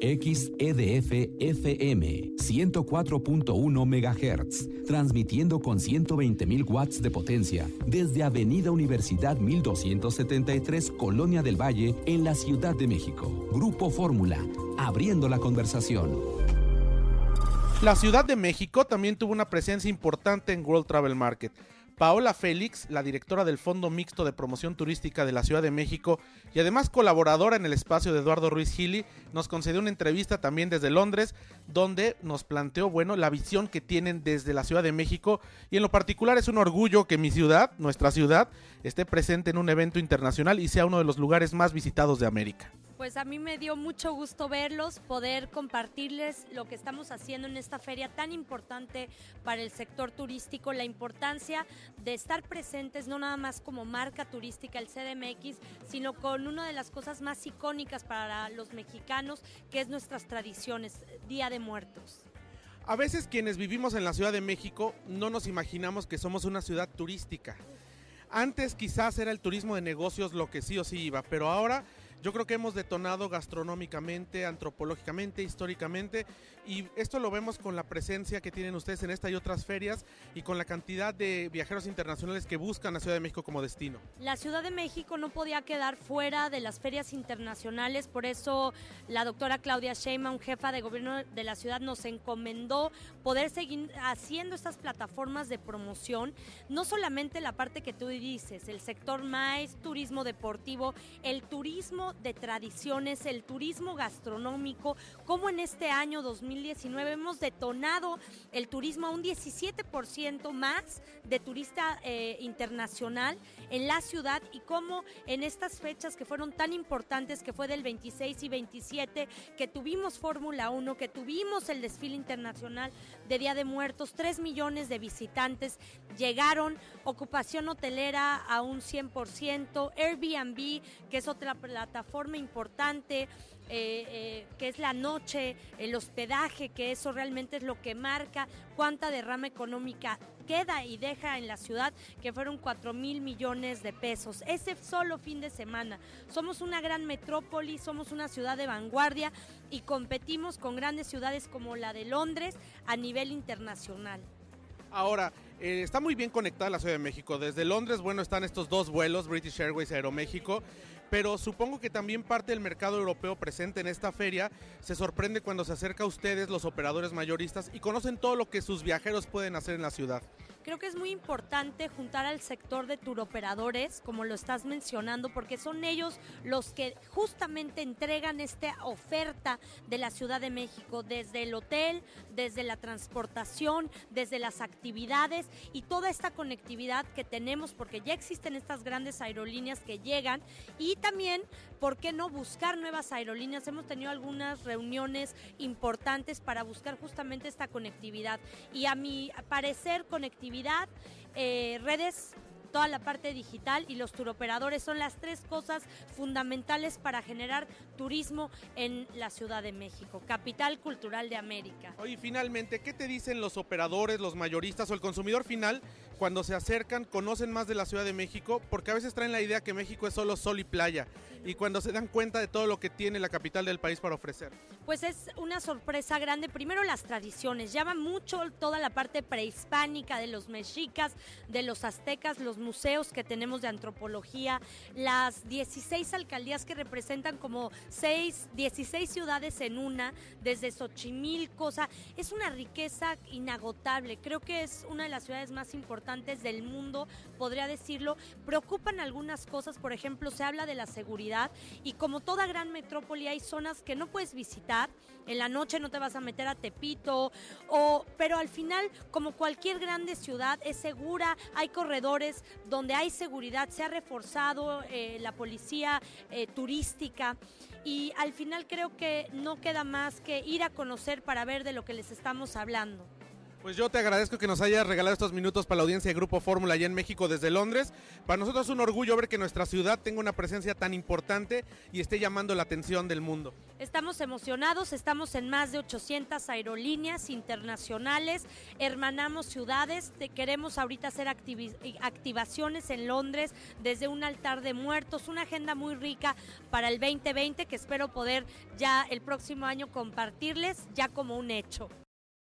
XEDF FM 104.1 MHz, transmitiendo con 120.000 watts de potencia desde Avenida Universidad 1273, Colonia del Valle, en la Ciudad de México. Grupo Fórmula, abriendo la conversación. La Ciudad de México también tuvo una presencia importante en World Travel Market. Paola Félix, la directora del Fondo Mixto de Promoción Turística de la Ciudad de México y además colaboradora en el espacio de Eduardo Ruiz Gili, nos concedió una entrevista también desde Londres, donde nos planteó, bueno, la visión que tienen desde la Ciudad de México y en lo particular es un orgullo que mi ciudad, nuestra ciudad, esté presente en un evento internacional y sea uno de los lugares más visitados de América pues a mí me dio mucho gusto verlos, poder compartirles lo que estamos haciendo en esta feria tan importante para el sector turístico, la importancia de estar presentes no nada más como marca turística el CDMX, sino con una de las cosas más icónicas para los mexicanos, que es nuestras tradiciones, Día de Muertos. A veces quienes vivimos en la Ciudad de México no nos imaginamos que somos una ciudad turística. Antes quizás era el turismo de negocios lo que sí o sí iba, pero ahora yo creo que hemos detonado gastronómicamente, antropológicamente, históricamente y esto lo vemos con la presencia que tienen ustedes en esta y otras ferias y con la cantidad de viajeros internacionales que buscan la Ciudad de México como destino. La Ciudad de México no podía quedar fuera de las ferias internacionales, por eso la doctora Claudia Sheinbaum, jefa de gobierno de la ciudad, nos encomendó poder seguir haciendo estas plataformas de promoción, no solamente la parte que tú dices, el sector más turismo deportivo, el turismo de tradiciones, el turismo gastronómico, como en este año 2019 hemos detonado el turismo a un 17% más de turista eh, internacional en la ciudad y como en estas fechas que fueron tan importantes, que fue del 26 y 27, que tuvimos Fórmula 1, que tuvimos el desfile internacional de Día de Muertos, 3 millones de visitantes llegaron, ocupación hotelera a un 100%, Airbnb, que es otra plataforma forma importante, eh, eh, que es la noche, el hospedaje, que eso realmente es lo que marca cuánta derrama económica queda y deja en la ciudad, que fueron 4 mil millones de pesos. Ese solo fin de semana. Somos una gran metrópoli, somos una ciudad de vanguardia y competimos con grandes ciudades como la de Londres a nivel internacional. Ahora, eh, está muy bien conectada la Ciudad de México. Desde Londres, bueno, están estos dos vuelos, British Airways y Aeroméxico pero supongo que también parte del mercado europeo presente en esta feria se sorprende cuando se acerca a ustedes los operadores mayoristas y conocen todo lo que sus viajeros pueden hacer en la ciudad. Creo que es muy importante juntar al sector de turoperadores, como lo estás mencionando, porque son ellos los que justamente entregan esta oferta de la Ciudad de México, desde el hotel, desde la transportación, desde las actividades y toda esta conectividad que tenemos, porque ya existen estas grandes aerolíneas que llegan y también, ¿por qué no buscar nuevas aerolíneas? Hemos tenido algunas reuniones importantes para buscar justamente esta conectividad y a mi parecer conectividad, eh, redes toda la parte digital y los turoperadores son las tres cosas fundamentales para generar turismo en la Ciudad de México, capital cultural de América. Oye, finalmente, ¿qué te dicen los operadores, los mayoristas o el consumidor final cuando se acercan, conocen más de la Ciudad de México? Porque a veces traen la idea que México es solo sol y playa y cuando se dan cuenta de todo lo que tiene la capital del país para ofrecer. Pues es una sorpresa grande. Primero las tradiciones, llama mucho toda la parte prehispánica de los mexicas, de los aztecas, los museos que tenemos de antropología, las 16 alcaldías que representan como 6, 16 ciudades en una, desde Xochimilco, o es una riqueza inagotable. Creo que es una de las ciudades más importantes del mundo, podría decirlo. Preocupan algunas cosas, por ejemplo, se habla de la seguridad y como toda gran metrópoli hay zonas que no puedes visitar, en la noche no te vas a meter a Tepito, o, pero al final, como cualquier grande ciudad, es segura, hay corredores donde hay seguridad, se ha reforzado eh, la policía eh, turística y al final creo que no queda más que ir a conocer para ver de lo que les estamos hablando. Pues yo te agradezco que nos hayas regalado estos minutos para la audiencia de Grupo Fórmula allá en México desde Londres. Para nosotros es un orgullo ver que nuestra ciudad tenga una presencia tan importante y esté llamando la atención del mundo. Estamos emocionados, estamos en más de 800 aerolíneas internacionales, hermanamos ciudades, queremos ahorita hacer activaciones en Londres desde un altar de muertos, una agenda muy rica para el 2020 que espero poder ya el próximo año compartirles ya como un hecho.